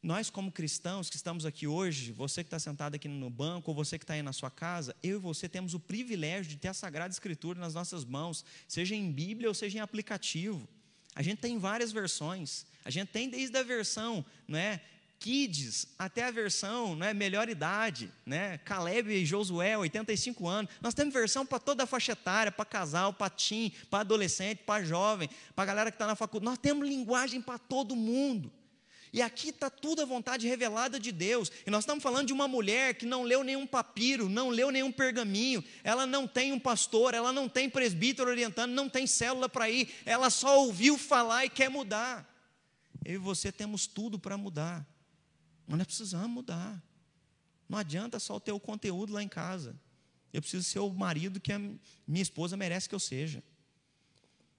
Nós, como cristãos que estamos aqui hoje, você que está sentado aqui no banco, ou você que está aí na sua casa, eu e você temos o privilégio de ter a Sagrada Escritura nas nossas mãos, seja em Bíblia ou seja em aplicativo. A gente tem várias versões. A gente tem desde a versão não é, Kids, até a versão né, melhor idade, né, Caleb e Josué, 85 anos. Nós temos versão para toda a faixa etária, para casal, para teen, para adolescente, para jovem, para a galera que está na faculdade. Nós temos linguagem para todo mundo. E aqui está tudo a vontade revelada de Deus. E nós estamos falando de uma mulher que não leu nenhum papiro, não leu nenhum pergaminho, ela não tem um pastor, ela não tem presbítero orientando, não tem célula para ir, ela só ouviu falar e quer mudar. Eu e você temos tudo para mudar. Mas nós precisamos mudar. Não adianta só ter o conteúdo lá em casa. Eu preciso ser o marido que a minha esposa merece que eu seja.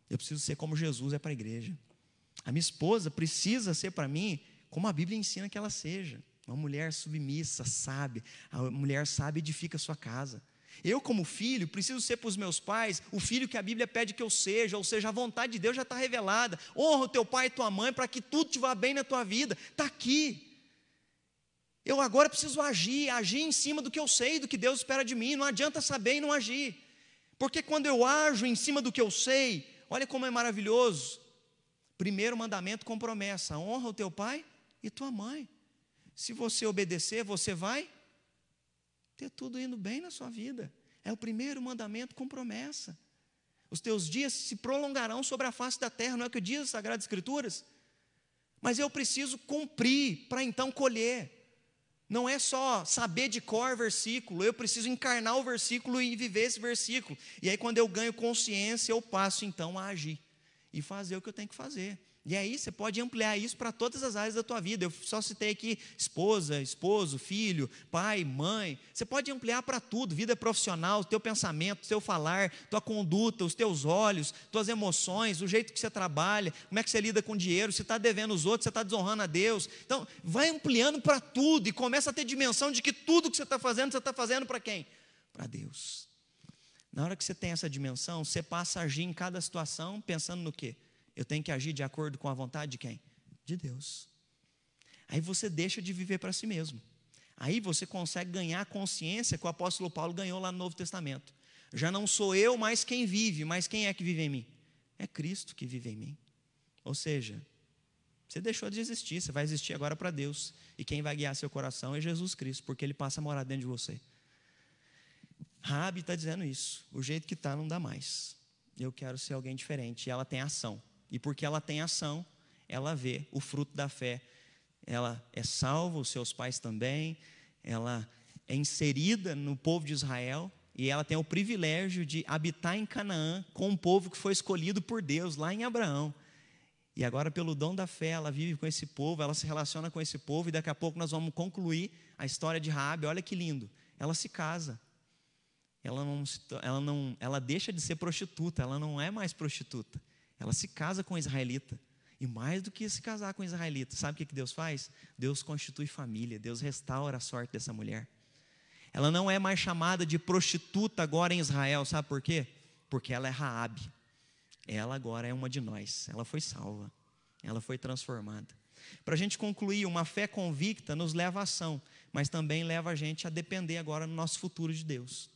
Eu preciso ser como Jesus é para a igreja. A minha esposa precisa ser para mim como a Bíblia ensina que ela seja. Uma mulher submissa, sabe. A mulher sabe edifica a sua casa. Eu, como filho, preciso ser para os meus pais o filho que a Bíblia pede que eu seja, ou seja, a vontade de Deus já está revelada. Honra o teu pai e tua mãe para que tudo te vá bem na tua vida. Está aqui. Eu agora preciso agir, agir em cima do que eu sei, do que Deus espera de mim. Não adianta saber e não agir. Porque quando eu ajo em cima do que eu sei, olha como é maravilhoso. Primeiro mandamento com promessa: honra o teu pai e tua mãe. Se você obedecer, você vai ter tudo indo bem na sua vida. É o primeiro mandamento com promessa. Os teus dias se prolongarão sobre a face da terra, não é o que diz as Sagradas Escrituras? Mas eu preciso cumprir para então colher. Não é só saber de cor versículo, eu preciso encarnar o versículo e viver esse versículo. E aí, quando eu ganho consciência, eu passo então a agir e fazer o que eu tenho que fazer. E aí você pode ampliar isso para todas as áreas da tua vida. Eu só citei aqui esposa, esposo, filho, pai, mãe. Você pode ampliar para tudo, vida profissional, teu pensamento, teu falar, tua conduta, os teus olhos, tuas emoções, o jeito que você trabalha, como é que você lida com dinheiro, se está devendo os outros, você está desonrando a Deus. Então, vai ampliando para tudo e começa a ter dimensão de que tudo que você está fazendo, você está fazendo para quem? Para Deus. Na hora que você tem essa dimensão, você passa a agir em cada situação pensando no quê? Eu tenho que agir de acordo com a vontade de quem? De Deus. Aí você deixa de viver para si mesmo. Aí você consegue ganhar a consciência que o apóstolo Paulo ganhou lá no Novo Testamento. Já não sou eu mais quem vive, mas quem é que vive em mim? É Cristo que vive em mim. Ou seja, você deixou de existir, você vai existir agora para Deus. E quem vai guiar seu coração é Jesus Cristo, porque Ele passa a morar dentro de você. Rabi está dizendo isso. O jeito que está não dá mais. Eu quero ser alguém diferente. E ela tem ação. E porque ela tem ação, ela vê o fruto da fé. Ela é salva, os seus pais também, ela é inserida no povo de Israel e ela tem o privilégio de habitar em Canaã com um povo que foi escolhido por Deus lá em Abraão. E agora, pelo dom da fé, ela vive com esse povo, ela se relaciona com esse povo, e daqui a pouco nós vamos concluir a história de Raabe. Olha que lindo. Ela se casa. Ela não, ela não, ela deixa de ser prostituta, ela não é mais prostituta. Ela se casa com o israelita. E mais do que se casar com o israelita, sabe o que Deus faz? Deus constitui família, Deus restaura a sorte dessa mulher. Ela não é mais chamada de prostituta agora em Israel, sabe por quê? Porque ela é Raabe. Ela agora é uma de nós. Ela foi salva. Ela foi transformada. Para a gente concluir, uma fé convicta nos leva à ação, mas também leva a gente a depender agora no nosso futuro de Deus.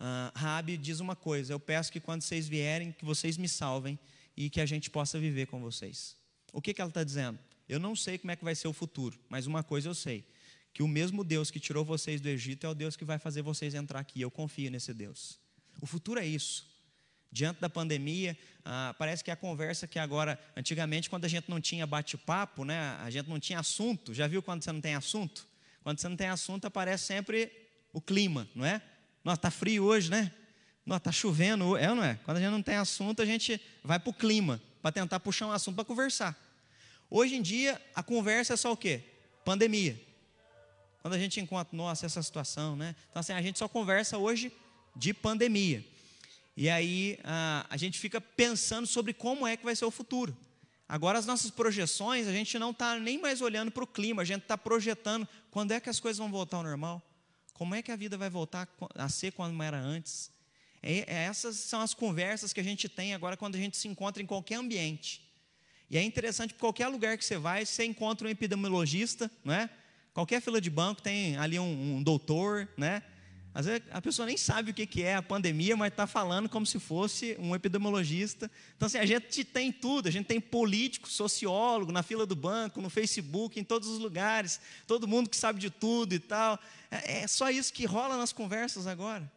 Uh, Rabi diz uma coisa: Eu peço que quando vocês vierem, que vocês me salvem e que a gente possa viver com vocês. O que, que ela está dizendo? Eu não sei como é que vai ser o futuro, mas uma coisa eu sei: que o mesmo Deus que tirou vocês do Egito é o Deus que vai fazer vocês entrar aqui. Eu confio nesse Deus. O futuro é isso. Diante da pandemia, ah, parece que a conversa que agora, antigamente, quando a gente não tinha bate-papo, né, a gente não tinha assunto. Já viu quando você não tem assunto? Quando você não tem assunto, aparece sempre o clima, não é? Nossa, está frio hoje, né? Nossa, está chovendo. É ou não é? Quando a gente não tem assunto, a gente vai para o clima, para tentar puxar um assunto para conversar. Hoje em dia, a conversa é só o quê? Pandemia. Quando a gente encontra, nossa, essa situação, né? Então, assim, a gente só conversa hoje de pandemia. E aí a, a gente fica pensando sobre como é que vai ser o futuro. Agora, as nossas projeções, a gente não está nem mais olhando para o clima, a gente está projetando quando é que as coisas vão voltar ao normal. Como é que a vida vai voltar a ser como era antes? É, é, essas são as conversas que a gente tem agora quando a gente se encontra em qualquer ambiente. E é interessante, porque qualquer lugar que você vai, você encontra um epidemiologista, não é? Qualquer fila de banco tem ali um, um doutor, né? Às vezes a pessoa nem sabe o que é a pandemia, mas está falando como se fosse um epidemiologista. Então, assim, a gente tem tudo, a gente tem político, sociólogo, na fila do banco, no Facebook, em todos os lugares, todo mundo que sabe de tudo e tal. É, é só isso que rola nas conversas agora.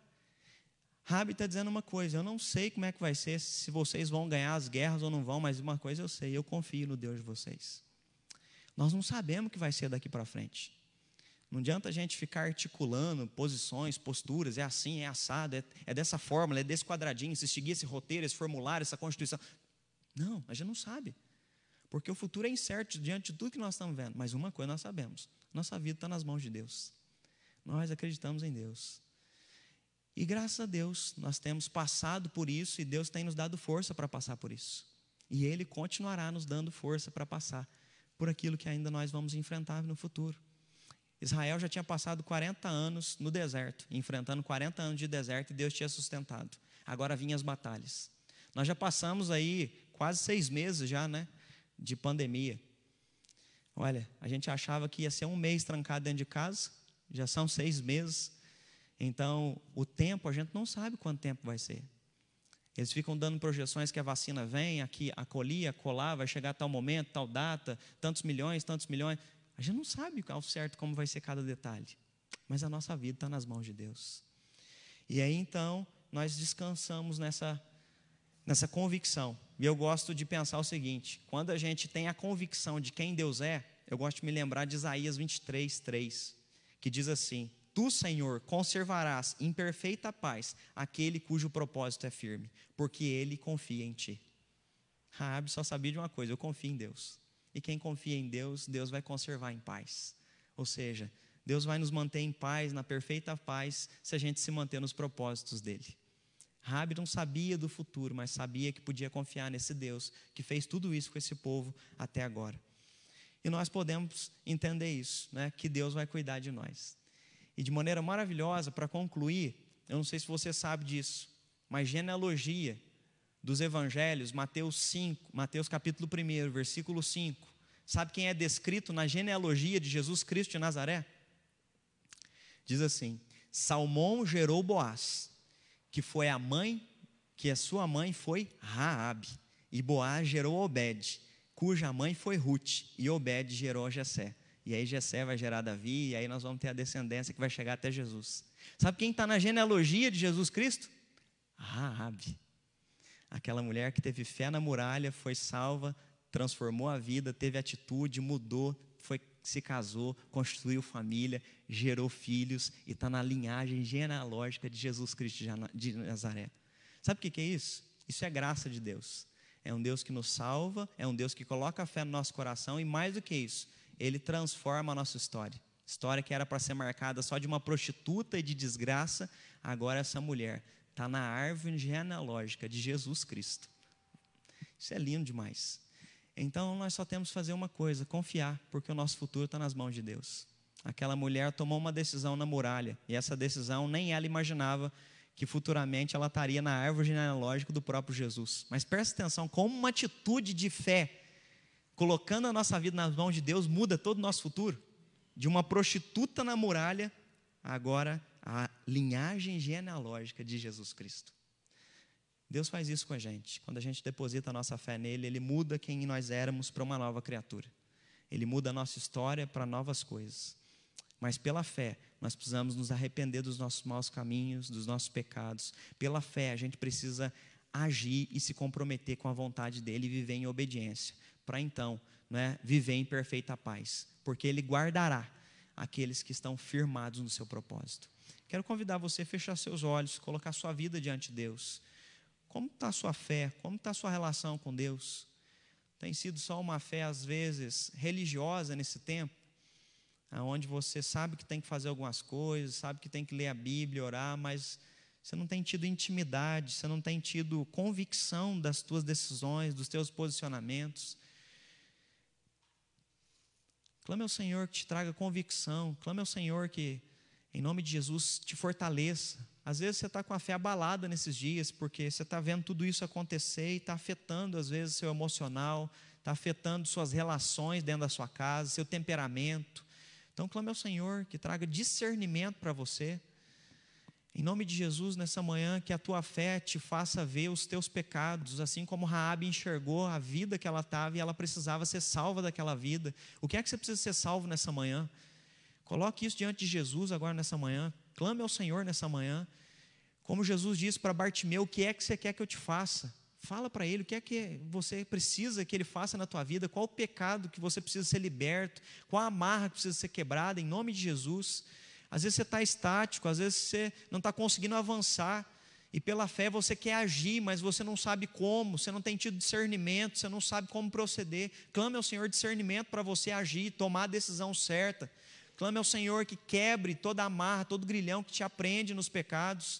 Rabi está dizendo uma coisa: eu não sei como é que vai ser, se vocês vão ganhar as guerras ou não vão, mas uma coisa eu sei, eu confio no Deus de vocês. Nós não sabemos o que vai ser daqui para frente. Não adianta a gente ficar articulando posições, posturas, é assim, é assado, é, é dessa fórmula, é desse quadradinho, se seguir esse roteiro, esse formulário, essa constituição. Não, a gente não sabe. Porque o futuro é incerto diante de tudo que nós estamos vendo. Mas uma coisa nós sabemos: nossa vida está nas mãos de Deus. Nós acreditamos em Deus. E graças a Deus, nós temos passado por isso e Deus tem nos dado força para passar por isso. E Ele continuará nos dando força para passar por aquilo que ainda nós vamos enfrentar no futuro. Israel já tinha passado 40 anos no deserto, enfrentando 40 anos de deserto e Deus tinha sustentado. Agora vinham as batalhas. Nós já passamos aí quase seis meses já, né, de pandemia. Olha, a gente achava que ia ser um mês trancado dentro de casa, já são seis meses. Então, o tempo, a gente não sabe quanto tempo vai ser. Eles ficam dando projeções que a vacina vem, aqui, acolher, acolá, vai chegar tal momento, tal data, tantos milhões, tantos milhões. A gente não sabe ao certo como vai ser cada detalhe. Mas a nossa vida está nas mãos de Deus. E aí então, nós descansamos nessa, nessa convicção. E eu gosto de pensar o seguinte: quando a gente tem a convicção de quem Deus é, eu gosto de me lembrar de Isaías 23, 3, que diz assim: Tu, Senhor, conservarás em perfeita paz aquele cujo propósito é firme, porque ele confia em ti. Raabe só sabia de uma coisa: eu confio em Deus. E quem confia em Deus, Deus vai conservar em paz. Ou seja, Deus vai nos manter em paz, na perfeita paz, se a gente se manter nos propósitos dele. Rabi não sabia do futuro, mas sabia que podia confiar nesse Deus que fez tudo isso com esse povo até agora. E nós podemos entender isso, né? que Deus vai cuidar de nós. E de maneira maravilhosa, para concluir, eu não sei se você sabe disso, mas genealogia dos evangelhos, Mateus 5, Mateus capítulo 1, versículo 5. Sabe quem é descrito na genealogia de Jesus Cristo de Nazaré? Diz assim: Salmão gerou Boaz, que foi a mãe, que a sua mãe foi Raabe, e Boaz gerou Obed, cuja mãe foi Ruth, e Obed gerou Jessé. E aí Jessé vai gerar Davi, e aí nós vamos ter a descendência que vai chegar até Jesus. Sabe quem está na genealogia de Jesus Cristo? Raabe. Aquela mulher que teve fé na muralha, foi salva, transformou a vida, teve atitude, mudou, foi, se casou, construiu família, gerou filhos e está na linhagem genealógica de Jesus Cristo de Nazaré. Sabe o que é isso? Isso é graça de Deus. É um Deus que nos salva, é um Deus que coloca a fé no nosso coração e mais do que isso, ele transforma a nossa história. História que era para ser marcada só de uma prostituta e de desgraça, agora essa mulher está na árvore genealógica de Jesus Cristo. Isso é lindo demais. Então nós só temos que fazer uma coisa: confiar, porque o nosso futuro está nas mãos de Deus. Aquela mulher tomou uma decisão na muralha, e essa decisão nem ela imaginava que futuramente ela estaria na árvore genealógica do próprio Jesus. Mas preste atenção, como uma atitude de fé colocando a nossa vida nas mãos de Deus, muda todo o nosso futuro. De uma prostituta na muralha, agora a linhagem genealógica de Jesus Cristo. Deus faz isso com a gente. Quando a gente deposita a nossa fé nele, ele muda quem nós éramos para uma nova criatura. Ele muda a nossa história para novas coisas. Mas pela fé, nós precisamos nos arrepender dos nossos maus caminhos, dos nossos pecados. Pela fé, a gente precisa agir e se comprometer com a vontade dele e viver em obediência para então né, viver em perfeita paz, porque Ele guardará aqueles que estão firmados no seu propósito. Quero convidar você a fechar seus olhos, colocar sua vida diante de Deus. Como está a sua fé? Como está a sua relação com Deus? Tem sido só uma fé, às vezes, religiosa nesse tempo? onde você sabe que tem que fazer algumas coisas, sabe que tem que ler a Bíblia, orar, mas você não tem tido intimidade, você não tem tido convicção das tuas decisões, dos teus posicionamentos. Clame ao Senhor que te traga convicção. Clame ao Senhor que, em nome de Jesus, te fortaleça. Às vezes você está com a fé abalada nesses dias, porque você está vendo tudo isso acontecer e está afetando, às vezes, seu emocional, está afetando suas relações dentro da sua casa, seu temperamento. Então, clame ao Senhor que traga discernimento para você. Em nome de Jesus, nessa manhã, que a tua fé te faça ver os teus pecados, assim como Raabe enxergou a vida que ela estava e ela precisava ser salva daquela vida. O que é que você precisa ser salvo nessa manhã? Coloque isso diante de Jesus agora nessa manhã. Clame ao Senhor nessa manhã. Como Jesus disse para Bartimeu, o que é que você quer que eu te faça? Fala para ele o que é que você precisa que ele faça na tua vida, qual o pecado que você precisa ser liberto, qual a amarra que precisa ser quebrada, em nome de Jesus. Às vezes você está estático, às vezes você não está conseguindo avançar. E pela fé você quer agir, mas você não sabe como, você não tem tido discernimento, você não sabe como proceder. Clame ao Senhor discernimento para você agir, tomar a decisão certa. Clame ao Senhor que quebre toda amarra, todo grilhão que te aprende nos pecados.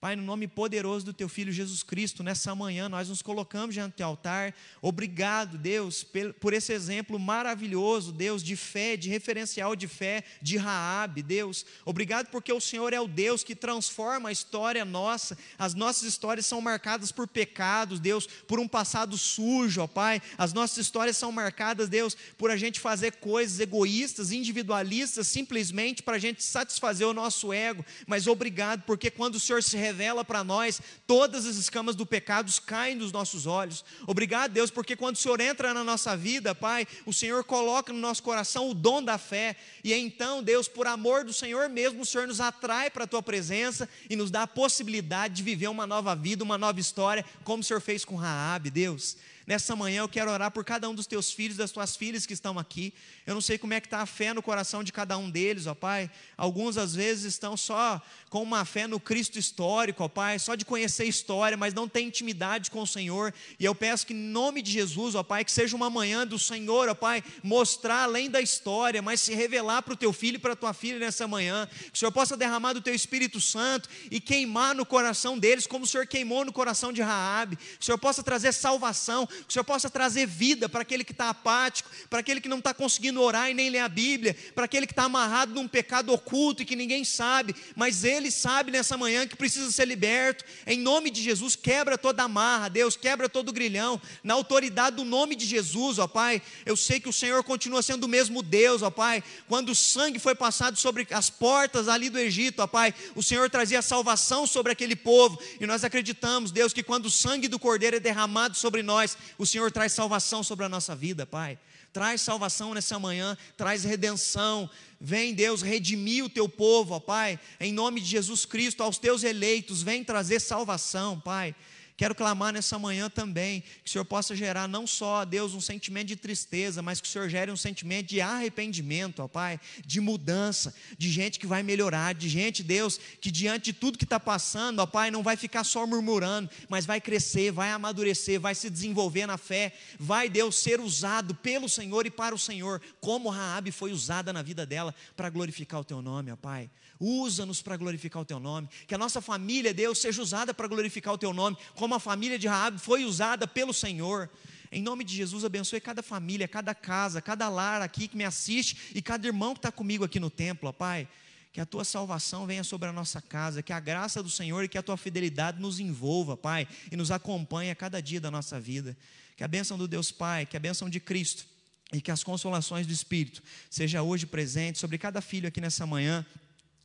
Pai, no nome poderoso do teu filho Jesus Cristo, nessa manhã nós nos colocamos diante do teu altar. Obrigado, Deus, por esse exemplo maravilhoso, Deus, de fé, de referencial de fé de Raabe, Deus. Obrigado porque o Senhor é o Deus que transforma a história nossa. As nossas histórias são marcadas por pecados, Deus, por um passado sujo, ó Pai. As nossas histórias são marcadas, Deus, por a gente fazer coisas egoístas, individualistas, simplesmente para a gente satisfazer o nosso ego. Mas obrigado porque quando o Senhor se revela para nós, todas as escamas do pecado caem dos nossos olhos. Obrigado, Deus, porque quando o Senhor entra na nossa vida, Pai, o Senhor coloca no nosso coração o dom da fé. E então, Deus, por amor do Senhor mesmo, o Senhor nos atrai para a tua presença e nos dá a possibilidade de viver uma nova vida, uma nova história, como o Senhor fez com Raabe, Deus. Nessa manhã eu quero orar por cada um dos teus filhos, das tuas filhas que estão aqui. Eu não sei como é que está a fé no coração de cada um deles, ó Pai. Alguns às vezes estão só com uma fé no Cristo histórico, ó Pai, só de conhecer história, mas não tem intimidade com o Senhor. E eu peço que em nome de Jesus, ó Pai, que seja uma manhã do Senhor, ó Pai, mostrar além da história, mas se revelar para o teu filho e para a tua filha nessa manhã. Que o Senhor possa derramar do teu Espírito Santo e queimar no coração deles como o Senhor queimou no coração de Raabe. Que o Senhor possa trazer salvação, que o Senhor possa trazer vida para aquele que está apático, para aquele que não está conseguindo orar e nem ler a Bíblia, para aquele que está amarrado num pecado oculto e que ninguém sabe, mas ele sabe nessa manhã que precisa ser liberto. Em nome de Jesus, quebra toda amarra, Deus, quebra todo grilhão, na autoridade do nome de Jesus, ó Pai. Eu sei que o Senhor continua sendo o mesmo Deus, ó Pai. Quando o sangue foi passado sobre as portas ali do Egito, ó Pai, o Senhor trazia salvação sobre aquele povo, e nós acreditamos, Deus, que quando o sangue do Cordeiro é derramado sobre nós, o Senhor traz salvação sobre a nossa vida, Pai. Traz salvação nessa manhã, traz redenção. Vem, Deus, redimir o teu povo, ó Pai, em nome de Jesus Cristo, aos teus eleitos, vem trazer salvação, Pai. Quero clamar nessa manhã também que o Senhor possa gerar não só, Deus, um sentimento de tristeza, mas que o Senhor gere um sentimento de arrependimento, ó Pai, de mudança, de gente que vai melhorar, de gente, Deus, que diante de tudo que está passando, ó Pai, não vai ficar só murmurando, mas vai crescer, vai amadurecer, vai se desenvolver na fé, vai, Deus, ser usado pelo Senhor e para o Senhor, como Raabe foi usada na vida dela para glorificar o Teu nome, ó Pai. Usa-nos para glorificar o teu nome. Que a nossa família, Deus, seja usada para glorificar o teu nome, como a família de Raab foi usada pelo Senhor. Em nome de Jesus, abençoe cada família, cada casa, cada lar aqui que me assiste e cada irmão que está comigo aqui no templo, ó Pai. Que a tua salvação venha sobre a nossa casa, que a graça do Senhor e que a tua fidelidade nos envolva, Pai, e nos acompanhe a cada dia da nossa vida. Que a bênção do Deus Pai, que a bênção de Cristo e que as consolações do Espírito seja hoje presente sobre cada filho aqui nessa manhã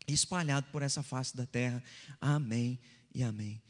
espalhado por essa face da terra. Amém e amém.